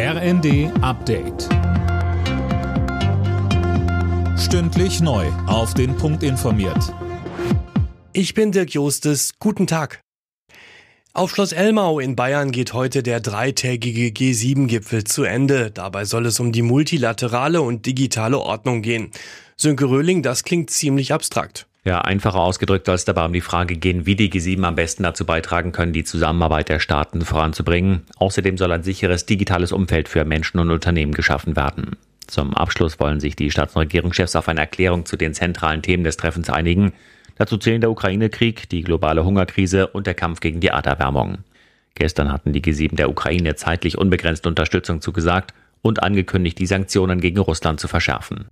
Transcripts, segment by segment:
RND Update. Stündlich neu. Auf den Punkt informiert. Ich bin Dirk Jostes. Guten Tag. Auf Schloss Elmau in Bayern geht heute der dreitägige G7-Gipfel zu Ende. Dabei soll es um die multilaterale und digitale Ordnung gehen. Sönke Röhling, das klingt ziemlich abstrakt. Ja, einfacher ausgedrückt soll es dabei um die Frage gehen, wie die G7 am besten dazu beitragen können, die Zusammenarbeit der Staaten voranzubringen. Außerdem soll ein sicheres digitales Umfeld für Menschen und Unternehmen geschaffen werden. Zum Abschluss wollen sich die Staats- und Regierungschefs auf eine Erklärung zu den zentralen Themen des Treffens einigen. Dazu zählen der Ukraine-Krieg, die globale Hungerkrise und der Kampf gegen die Erderwärmung. Gestern hatten die G7 der Ukraine zeitlich unbegrenzte Unterstützung zugesagt und angekündigt, die Sanktionen gegen Russland zu verschärfen.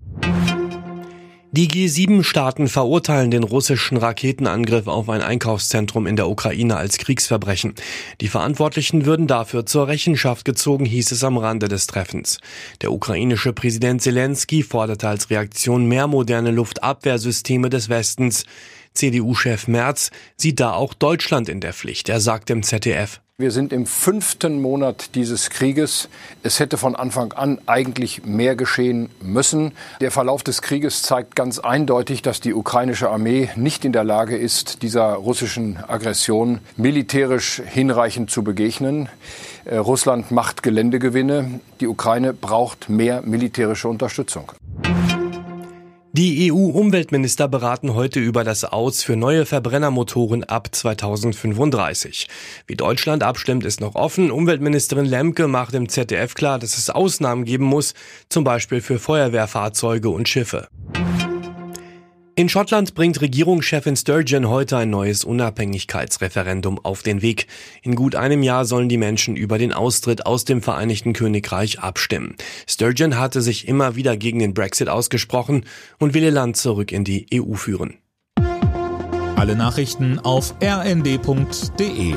Die G7-Staaten verurteilen den russischen Raketenangriff auf ein Einkaufszentrum in der Ukraine als Kriegsverbrechen. Die Verantwortlichen würden dafür zur Rechenschaft gezogen, hieß es am Rande des Treffens. Der ukrainische Präsident Zelensky forderte als Reaktion mehr moderne Luftabwehrsysteme des Westens. CDU-Chef Merz sieht da auch Deutschland in der Pflicht. Er sagt im ZDF. Wir sind im fünften Monat dieses Krieges. Es hätte von Anfang an eigentlich mehr geschehen müssen. Der Verlauf des Krieges zeigt ganz eindeutig, dass die ukrainische Armee nicht in der Lage ist, dieser russischen Aggression militärisch hinreichend zu begegnen. Äh, Russland macht Geländegewinne. Die Ukraine braucht mehr militärische Unterstützung. Die EU-Umweltminister beraten heute über das Aus für neue Verbrennermotoren ab 2035. Wie Deutschland abstimmt, ist noch offen. Umweltministerin Lemke macht im ZDF klar, dass es Ausnahmen geben muss, zum Beispiel für Feuerwehrfahrzeuge und Schiffe. In Schottland bringt Regierungschefin Sturgeon heute ein neues Unabhängigkeitsreferendum auf den Weg. In gut einem Jahr sollen die Menschen über den Austritt aus dem Vereinigten Königreich abstimmen. Sturgeon hatte sich immer wieder gegen den Brexit ausgesprochen und will ihr Land zurück in die EU führen. Alle Nachrichten auf rnd.de